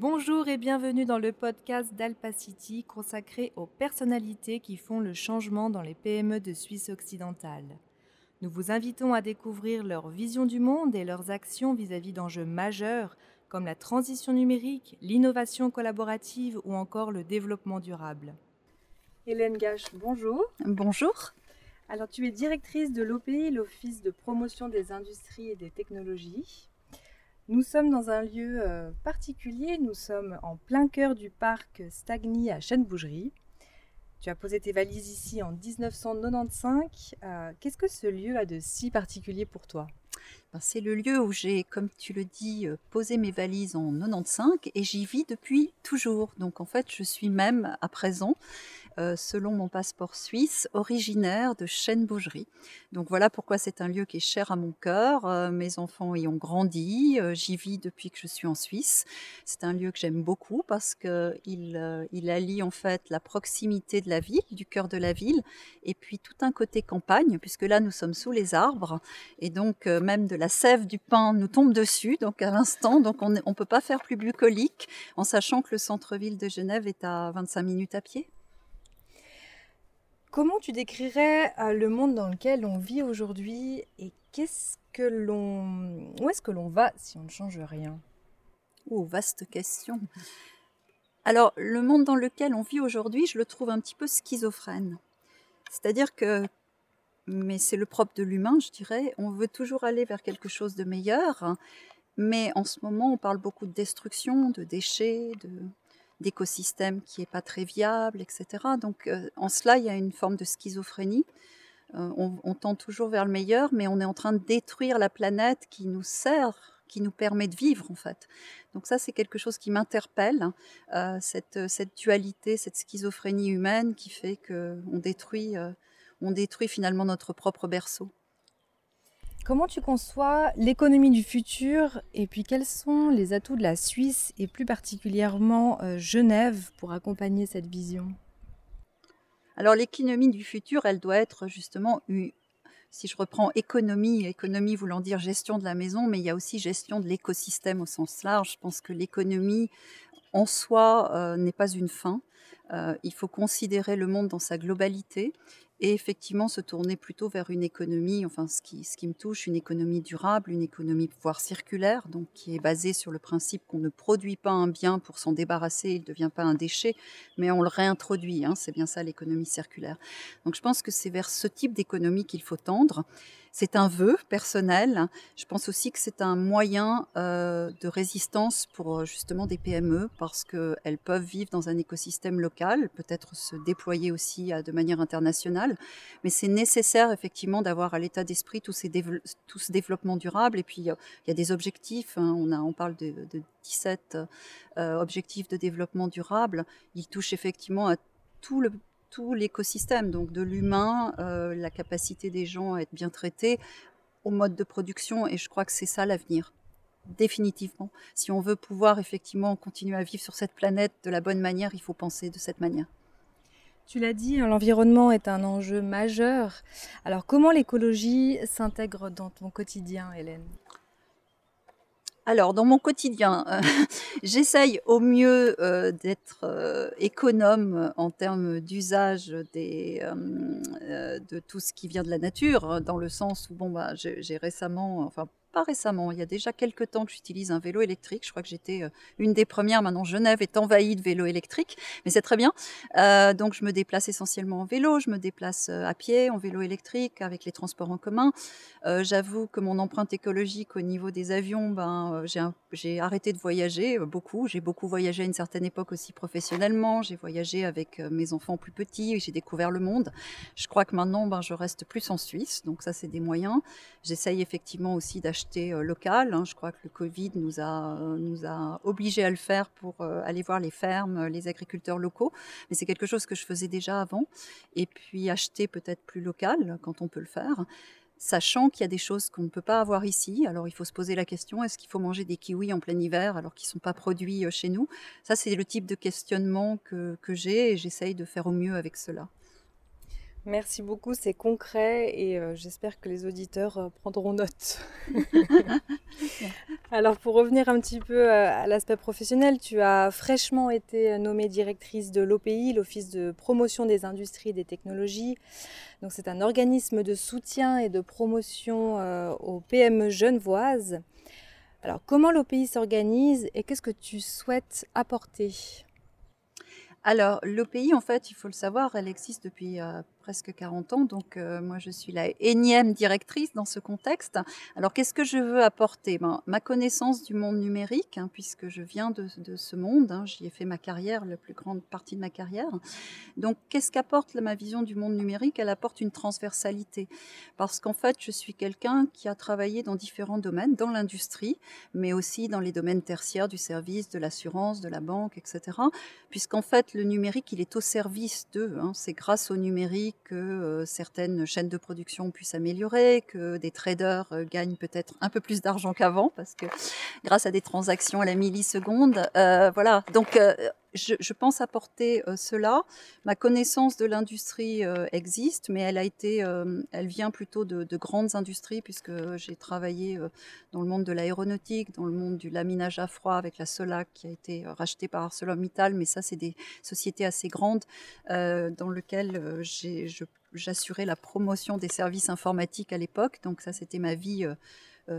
Bonjour et bienvenue dans le podcast d'Alpacity consacré aux personnalités qui font le changement dans les PME de Suisse occidentale. Nous vous invitons à découvrir leur vision du monde et leurs actions vis-à-vis d'enjeux majeurs comme la transition numérique, l'innovation collaborative ou encore le développement durable. Hélène Gache, bonjour. Bonjour. Alors tu es directrice de l'OPI, l'Office de promotion des industries et des technologies. Nous sommes dans un lieu euh, particulier, nous sommes en plein cœur du parc Stagny à Chêne-Bougerie. Tu as posé tes valises ici en 1995. Euh, qu'est-ce que ce lieu a de si particulier pour toi? Ben, c'est le lieu où j'ai, comme tu le dis, euh, posé mes valises en 95 et j'y vis depuis toujours. Donc en fait, je suis même à présent euh, selon mon passeport suisse, originaire de Chêne-Bougerie. Donc voilà pourquoi c'est un lieu qui est cher à mon cœur. Euh, mes enfants y ont grandi, euh, j'y vis depuis que je suis en Suisse. C'est un lieu que j'aime beaucoup parce qu'il il allie en fait la proximité de la ville, du cœur de la ville, et puis tout un côté campagne, puisque là nous sommes sous les arbres, et donc même de la sève du pain nous tombe dessus, donc à l'instant, donc on ne peut pas faire plus bucolique en sachant que le centre-ville de Genève est à 25 minutes à pied. Comment tu décrirais euh, le monde dans lequel on vit aujourd'hui et qu'est-ce que l'on, où est-ce que l'on va si on ne change rien? Oh, vaste question. Alors, le monde dans lequel on vit aujourd'hui, je le trouve un petit peu schizophrène. C'est-à-dire que, mais c'est le propre de l'humain, je dirais, on veut toujours aller vers quelque chose de meilleur, mais en ce moment, on parle beaucoup de destruction, de déchets, de, d'écosystème qui n'est pas très viable, etc. Donc euh, en cela, il y a une forme de schizophrénie. Euh, on, tend toujours vers le meilleur, mais on est en train de détruire la planète qui nous sert, qui nous permet de vivre en fait. Donc ça, c'est quelque chose qui m'interpelle, euh, cette, cette, dualité, cette schizophrénie humaine qui fait qu'on détruit, on détruit finalement notre propre berceau. Comment tu conçois l'économie du futur et puis quels sont les atouts de la Suisse et plus particulièrement euh, Genève pour accompagner cette vision? Alors l'économie du futur, elle doit être justement si je reprends économie, économie voulant dire gestion de la maison, mais il y a aussi gestion de l'écosystème au sens large. Je pense que l'économie en soi euh, n'est pas une fin. Euh, il faut considérer le monde dans sa globalité et effectivement se tourner plutôt vers une économie, enfin ce qui, ce qui me touche, une économie durable, une économie voire circulaire, donc qui est basée sur le principe qu'on ne produit pas un bien pour s'en débarrasser, il ne devient pas un déchet, mais on le réintroduit, hein, c'est bien ça l'économie circulaire. Donc je pense que c'est vers ce type d'économie qu'il faut tendre. C'est un vœu personnel. Je pense aussi que c'est un moyen euh, de résistance pour euh, justement des PME parce qu'elles peuvent vivre dans un écosystème local, peut-être se déployer aussi de manière internationale. Mais c'est nécessaire effectivement d'avoir à l'état d'esprit tout, ce développement durable. Et puis il y a des objectifs. Hein. On, a, parle de, 17 euh, objectifs de développement durable. Ils touchent effectivement à tout le tout l'écosystème, donc de l'humain, euh, la capacité des gens à être bien traités, au mode de production, et je crois que c'est ça l'avenir, définitivement. Si on veut pouvoir effectivement continuer à vivre sur cette planète de la bonne manière, il faut penser de cette manière. Tu l'as dit, hein, l'environnement est un enjeu majeur. Alors comment l'écologie s'intègre dans ton quotidien, Hélène? Alors, dans mon quotidien, euh, j'essaye au mieux euh, d'être euh, économe en termes d'usage de tout ce qui vient de la nature, dans le sens où bon, bah, j'ai récemment, pas récemment, il y a déjà quelques temps que j'utilise un vélo électrique. Je crois que j'étais euh, une des premières. Maintenant, Genève est envahie de vélos électriques, mais c'est très bien. Euh, donc, je me déplace essentiellement en vélo, je me déplace euh, à pied, en vélo électrique, avec les transports en commun. J'avoue que mon empreinte écologique au niveau des avions, ben, j'ai arrêté de voyager beaucoup. J'ai beaucoup voyagé à une certaine époque aussi professionnellement. J'ai voyagé avec mes enfants plus petits, j'ai découvert le monde. Je crois que maintenant, ben, je reste plus en Suisse, donc ça, c'est des moyens. J'essaye effectivement aussi d'acheter euh, local. Hein. Je crois que le Covid nous a, euh, nous a obligés à le faire pour euh, aller voir les fermes, les agriculteurs locaux. Mais c'est quelque chose que je faisais déjà avant. Et puis acheter peut-être plus local quand on peut le faire sachant qu'il y a des choses qu'on ne peut pas avoir ici. Alors il faut se poser la question, est-ce qu'il faut manger des kiwis en plein hiver alors qu'ils ne sont pas produits chez nous? Ça, c'est le type de questionnement que, que j'ai et j'essaye de faire au mieux avec cela. Merci beaucoup, c'est concret et euh, j'espère que les auditeurs euh, prendront note. Alors pour revenir un petit peu euh, à l'aspect professionnel, tu as fraîchement été nommée directrice de l'OPI, l'Office de promotion des industries et des technologies. Donc c'est un organisme de soutien et de promotion aux PME genevoises. Alors comment l'OPI s'organise et qu'est-ce que tu souhaites apporter? Alors, l'OPI, en fait, il faut le savoir, elle existe depuis presque 40 ans, donc euh, moi je suis la énième directrice dans ce contexte. Alors qu'est-ce que je veux apporter? Ben, Ma connaissance du monde numérique, hein, puisque je viens de, ce monde, hein, j'y ai fait ma carrière, la plus grande partie de ma carrière. Donc qu'est-ce qu'apporte ma vision du monde numérique? Elle apporte une transversalité, parce qu'en fait je suis quelqu'un qui a travaillé dans différents domaines, dans l'industrie, mais aussi dans les domaines tertiaires du service, de l'assurance, de la banque, etc. Puisqu'en fait le numérique, il est au service d'eux. Hein. C'est grâce au numérique que certaines chaînes de production puissent s'améliorer, que des traders gagnent peut-être un peu plus d'argent qu'avant, parce que grâce à des transactions à la milliseconde, voilà. Donc je, pense apporter cela. Ma connaissance de l'industrie existe, mais elle a été, elle vient plutôt de, de, grandes industries puisque j'ai travaillé dans le monde de l'aéronautique, dans le monde du laminage à froid avec la Solac qui a été rachetée par ArcelorMittal, mais ça c'est des sociétés assez grandes dans lesquelles j'assurais la promotion des services informatiques à l'époque. Donc ça c'était ma vie euh,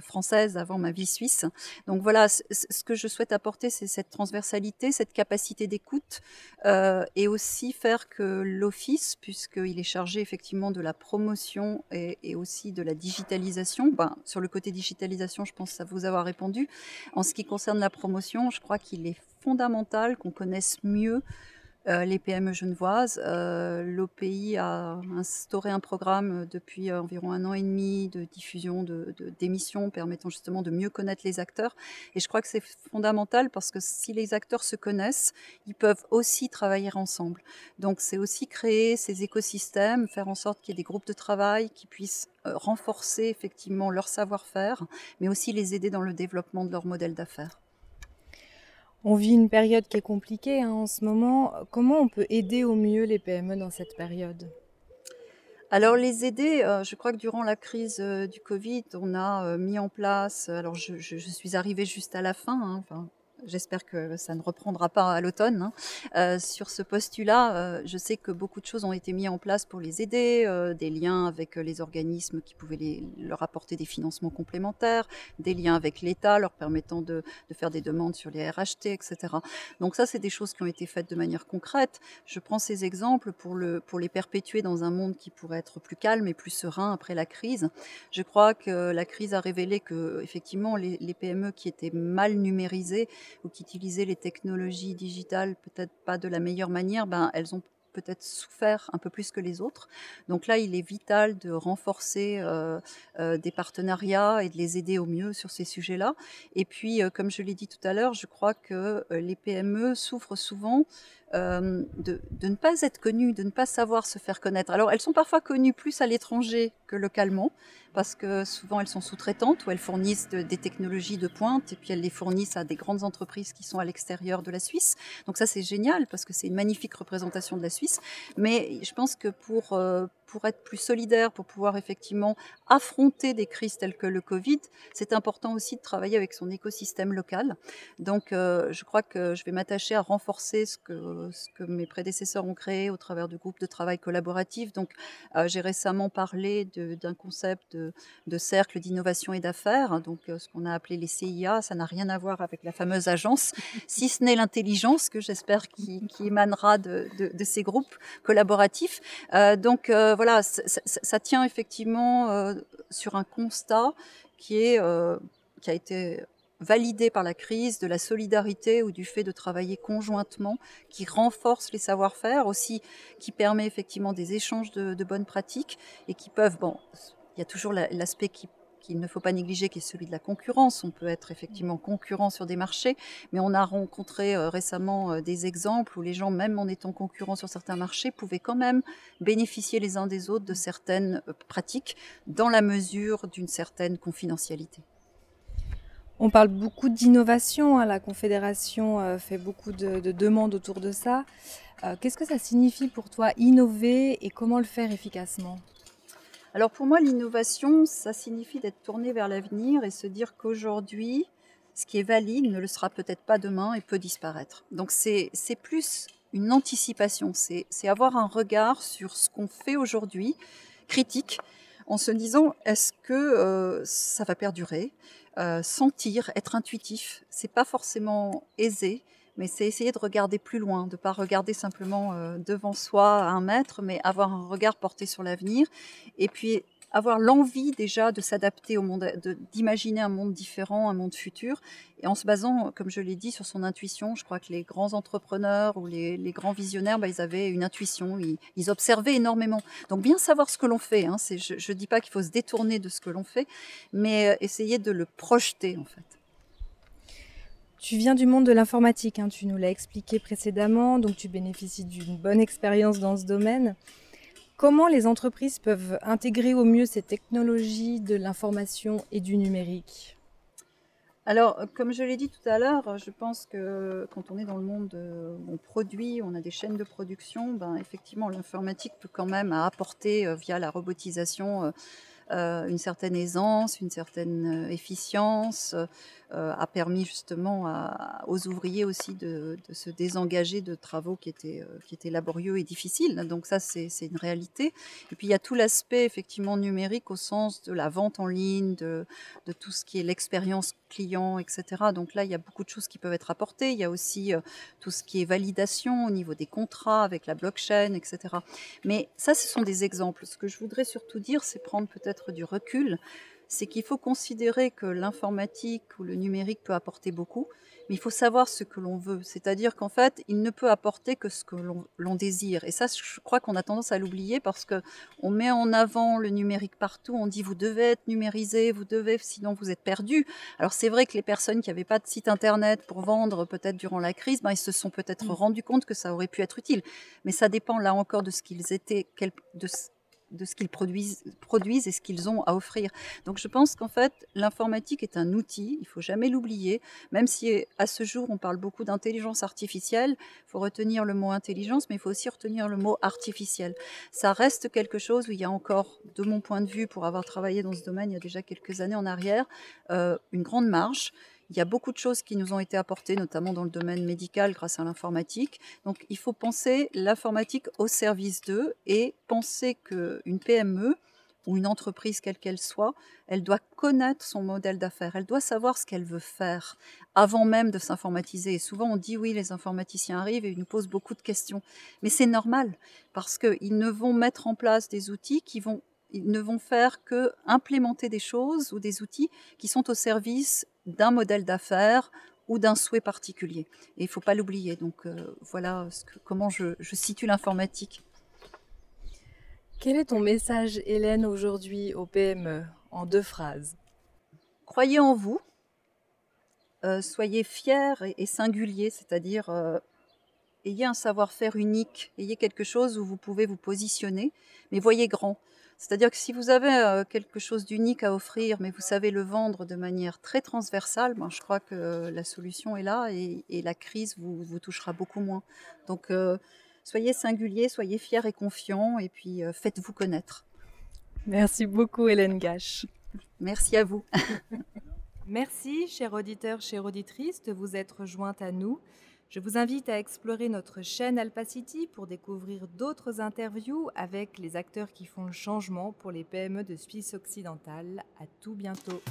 française avant ma vie suisse. Donc voilà, ce que je souhaite apporter, c'est cette transversalité, cette capacité d'écoute euh, et aussi faire que l'Office, puisqu'il est chargé effectivement de la promotion et, aussi de la digitalisation, ben, sur le côté digitalisation, je pense à vous avoir répondu. En ce qui concerne la promotion, je crois qu'il est fondamental qu'on connaisse mieux euh, les PME genevoises. Euh, L'OPI a instauré un programme depuis environ un an et demi de diffusion d'émissions de, permettant justement de mieux connaître les acteurs. Et je crois que c'est fondamental parce que si les acteurs se connaissent, ils peuvent aussi travailler ensemble. Donc c'est aussi créer ces écosystèmes, faire en sorte qu'il y ait des groupes de travail qui puissent euh, renforcer effectivement leur savoir-faire, mais aussi les aider dans le développement de leur modèle d'affaires. On vit une période qui est compliquée hein, en ce moment. Comment on peut aider au mieux les PME dans cette période? Alors les aider, euh, je crois que durant la crise euh, du Covid, on a mis en place, alors je, suis arrivée juste à la fin, hein, J'espère que ça ne reprendra pas à l'automne. Hein. Euh, sur ce postulat, euh, je sais que beaucoup de choses ont été mises en place pour les aider, euh, des liens avec les organismes qui pouvaient leur apporter des financements complémentaires, des liens avec l'État leur permettant de, faire des demandes sur les RHT, etc. Donc ça, c'est des choses qui ont été faites de manière concrète. Je prends ces exemples pour, le, pour les perpétuer dans un monde qui pourrait être plus calme et plus serein après la crise. Je crois que la crise a révélé que effectivement les PME qui étaient mal numérisées ou qui utilisaient les technologies digitales peut-être pas de la meilleure manière, ben, elles ont peut-être souffert un peu plus que les autres. Donc là, il est vital de renforcer euh, euh, des partenariats et de les aider au mieux sur ces sujets-là. Et puis, euh, comme je l'ai dit tout à l'heure, je crois que les PME souffrent souvent de, de, ne pas être connues, de ne pas savoir se faire connaître. Alors, elles sont parfois connues plus à l'étranger que localement, parce que souvent elles sont sous-traitantes ou elles fournissent des technologies de pointe et puis elles les fournissent à des grandes entreprises qui sont à l'extérieur de la Suisse. Donc ça c'est génial parce que c'est une magnifique représentation de la Suisse. Mais je pense que pour, euh, pour être plus solidaire, pour pouvoir effectivement affronter des crises telles que le Covid, c'est important aussi de travailler avec son écosystème local. Donc, euh, je crois que je vais m'attacher à renforcer ce que, ce que mes prédécesseurs ont créé au travers de groupes de travail collaboratifs. Donc, euh, j'ai récemment parlé d'un concept de, cercle d'innovation et d'affaires, donc euh, ce qu'on a appelé les CIA. Ça n'a rien à voir avec la fameuse agence, si ce n'est l'intelligence que j'espère qui, qui, émanera de, de, de, ces groupes collaboratifs. donc, voilà voilà, ça, tient effectivement euh, sur un constat qui, est, euh, qui a été validé par la crise, de la solidarité ou du fait de travailler conjointement, qui renforce les savoir-faire, aussi qui permet effectivement des échanges de, de bonnes pratiques et qui peuvent, bon, il y a toujours l'aspect qui qu'il ne faut pas négliger, qui est celui de la concurrence. On peut être effectivement concurrent sur des marchés, mais on a rencontré euh, récemment euh, des exemples où les gens, même en étant concurrents sur certains marchés, pouvaient quand même bénéficier les uns des autres de certaines euh, pratiques dans la mesure d'une certaine confidentialité. On parle beaucoup d'innovation, hein. la Confédération fait beaucoup de, demandes autour de ça. Qu'est-ce que ça signifie pour toi innover et comment le faire efficacement? Alors pour moi, l'innovation, ça signifie d'être tourné vers l'avenir et se dire qu'aujourd'hui, ce qui est valide ne le sera peut-être pas demain et peut disparaître. Donc c'est plus une anticipation, c'est avoir un regard sur ce qu'on fait aujourd'hui, critique, en se disant est-ce que euh, ça va perdurer? Euh, Sentir, être intuitif, c'est pas forcément aisé, mais c'est essayer de regarder plus loin, de pas regarder simplement euh, devant soi à un mètre, mais avoir un regard porté sur l'avenir. Et puis avoir l'envie déjà de s'adapter au monde, d'imaginer un monde différent, un monde futur, et en se basant, comme je l'ai dit, sur son intuition. Je crois que les grands entrepreneurs ou les, grands visionnaires, bah, ils avaient une intuition, ils, observaient énormément. Donc bien savoir ce que l'on fait. Hein, je ne dis pas qu'il faut se détourner de ce que l'on fait, mais euh, essayer de le projeter en fait. Tu viens du monde de l'informatique, hein, tu nous l'as expliqué précédemment, donc tu bénéficies d'une bonne expérience dans ce domaine. Comment les entreprises peuvent intégrer au mieux ces technologies de l'information et du numérique? Alors, comme je l'ai dit tout à l'heure, je pense que quand on est dans le monde, euh, on produit, on a des chaînes de production, ben, effectivement, l'informatique peut quand même apporter, euh, via la robotisation, euh, une certaine aisance, une certaine efficience, a permis justement aux ouvriers aussi de, se désengager de travaux qui étaient, euh, qui étaient laborieux et difficiles. Donc ça, c'est une réalité. Et puis il y a tout l'aspect effectivement numérique au sens de la vente en ligne, de, de tout ce qui est l'expérience client, etc. Donc là, il y a beaucoup de choses qui peuvent être apportées. Il y a aussi euh, tout ce qui est validation au niveau des contrats avec la blockchain, etc. Mais ça, ce sont des exemples. Ce que je voudrais surtout dire, c'est prendre peut-être du recul c'est qu'il faut considérer que l'informatique ou le numérique peut apporter beaucoup, mais il faut savoir ce que l'on veut. C'est-à-dire qu'en fait, il ne peut apporter que ce que l'on désire. Et ça, je crois qu'on a tendance à l'oublier parce qu'on met en avant le numérique partout. On dit vous devez être numérisé, vous devez, sinon vous êtes perdu. Alors c'est vrai que les personnes qui n'avaient pas de site internet pour vendre peut-être durant la crise, ben, ils se sont peut-être mmh. rendus compte que ça aurait pu être utile. Mais ça dépend là encore de ce qu'ils étaient, de de ce qu'ils produisent, produisent et ce qu'ils ont à offrir. Donc je pense qu'en fait, l'informatique est un outil, il faut jamais l'oublier, même si à ce jour on parle beaucoup d'intelligence artificielle, il faut retenir le mot intelligence, mais il faut aussi retenir le mot artificiel. Ça reste quelque chose où il y a encore, de mon point de vue, pour avoir travaillé dans ce domaine il y a déjà quelques années en arrière, euh, une grande marge. Il y a beaucoup de choses qui nous ont été apportées, notamment dans le domaine médical grâce à l'informatique. Donc il faut penser l'informatique au service d'eux et penser qu'une PME ou une entreprise quelle qu'elle soit, elle doit connaître son modèle d'affaires, elle doit savoir ce qu'elle veut faire avant même de s'informatiser. Et souvent on dit oui, les informaticiens arrivent et ils nous posent beaucoup de questions. Mais c'est normal parce qu'ils ne vont mettre en place des outils qui vont ils ne vont faire que implémenter des choses ou des outils qui sont au service d'un modèle d'affaires ou d'un souhait particulier. Et il ne faut pas l'oublier. Donc euh, voilà comment je, situe l'informatique. Quel est ton message, Hélène, aujourd'hui au PME, en deux phrases? Croyez en vous, euh, soyez fiers et, singuliers, c'est-à-dire euh, ayez un savoir-faire unique, ayez quelque chose où vous pouvez vous positionner, mais voyez grand. C'est-à-dire que si vous avez euh, quelque chose d'unique à offrir, mais vous savez le vendre de manière très transversale, ben, je crois que la solution est là et, la crise vous, vous, touchera beaucoup moins. Donc, euh, soyez singulier, soyez fiers et confiants, et puis euh, faites-vous connaître. Merci beaucoup, Hélène Gache. Merci à vous. Merci, chers auditeurs, chères auditrices, de vous être jointes à nous. Je vous invite à explorer notre chaîne Alpacity pour découvrir d'autres interviews avec les acteurs qui font le changement pour les PME de Suisse occidentale. À tout bientôt.